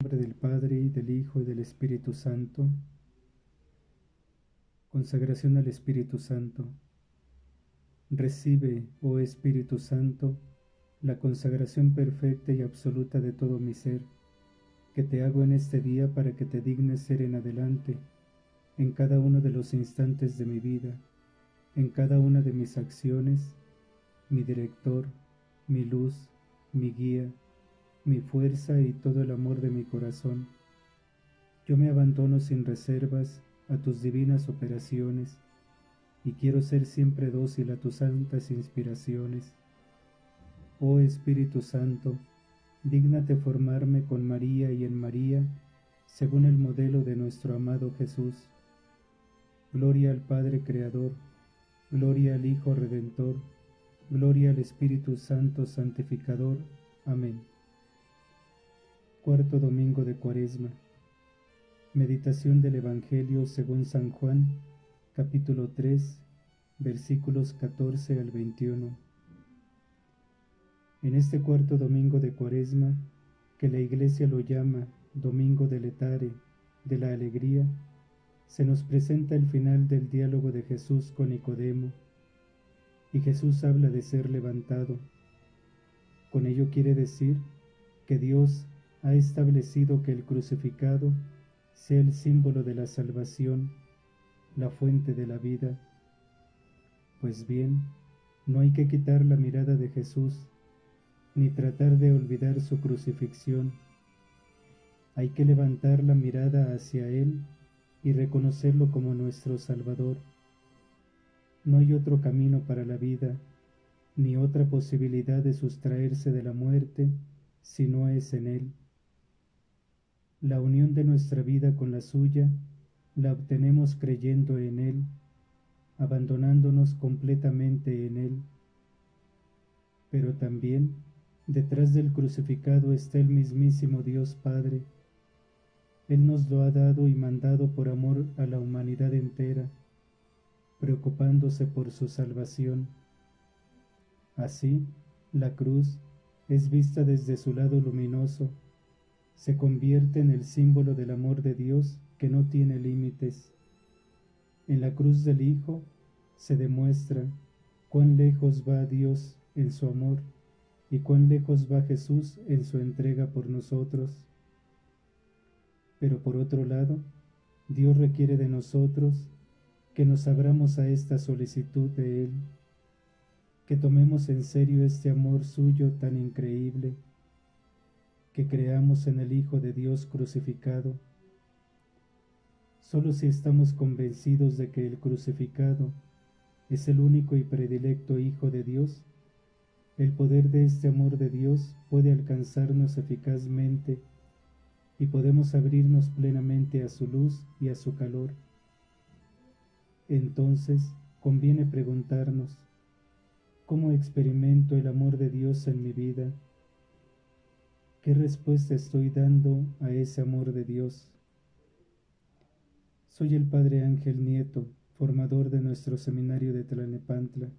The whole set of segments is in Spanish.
nombre del Padre, y del Hijo, y del Espíritu Santo. Consagración al Espíritu Santo. Recibe, oh Espíritu Santo, la consagración perfecta y absoluta de todo mi ser, que te hago en este día para que te dignes ser en adelante, en cada uno de los instantes de mi vida, en cada una de mis acciones, mi director, mi luz, mi guía, mi fuerza y todo el amor de mi corazón. Yo me abandono sin reservas a tus divinas operaciones y quiero ser siempre dócil a tus santas inspiraciones. Oh Espíritu Santo, dígnate formarme con María y en María, según el modelo de nuestro amado Jesús. Gloria al Padre Creador, gloria al Hijo Redentor, gloria al Espíritu Santo Santificador. Amén. Cuarto Domingo de Cuaresma. Meditación del Evangelio según San Juan, capítulo 3, versículos 14 al 21. En este cuarto domingo de Cuaresma, que la Iglesia lo llama Domingo del Etare, de la Alegría, se nos presenta el final del diálogo de Jesús con Nicodemo, y Jesús habla de ser levantado. Con ello quiere decir que Dios ha establecido que el crucificado sea el símbolo de la salvación, la fuente de la vida. Pues bien, no hay que quitar la mirada de Jesús, ni tratar de olvidar su crucifixión. Hay que levantar la mirada hacia Él y reconocerlo como nuestro Salvador. No hay otro camino para la vida, ni otra posibilidad de sustraerse de la muerte si no es en Él. La unión de nuestra vida con la suya la obtenemos creyendo en Él, abandonándonos completamente en Él. Pero también detrás del crucificado está el mismísimo Dios Padre. Él nos lo ha dado y mandado por amor a la humanidad entera, preocupándose por su salvación. Así, la cruz es vista desde su lado luminoso, se convierte en el símbolo del amor de Dios que no tiene límites. En la cruz del Hijo se demuestra cuán lejos va Dios en su amor y cuán lejos va Jesús en su entrega por nosotros. Pero por otro lado, Dios requiere de nosotros que nos abramos a esta solicitud de Él, que tomemos en serio este amor suyo tan increíble que creamos en el Hijo de Dios crucificado. Solo si estamos convencidos de que el crucificado es el único y predilecto Hijo de Dios, el poder de este amor de Dios puede alcanzarnos eficazmente y podemos abrirnos plenamente a su luz y a su calor. Entonces conviene preguntarnos, ¿cómo experimento el amor de Dios en mi vida? ¿Qué respuesta estoy dando a ese amor de Dios? Soy el Padre Ángel Nieto, formador de nuestro seminario de Tlanepantla.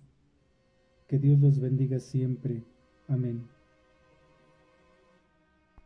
Que Dios los bendiga siempre. Amén.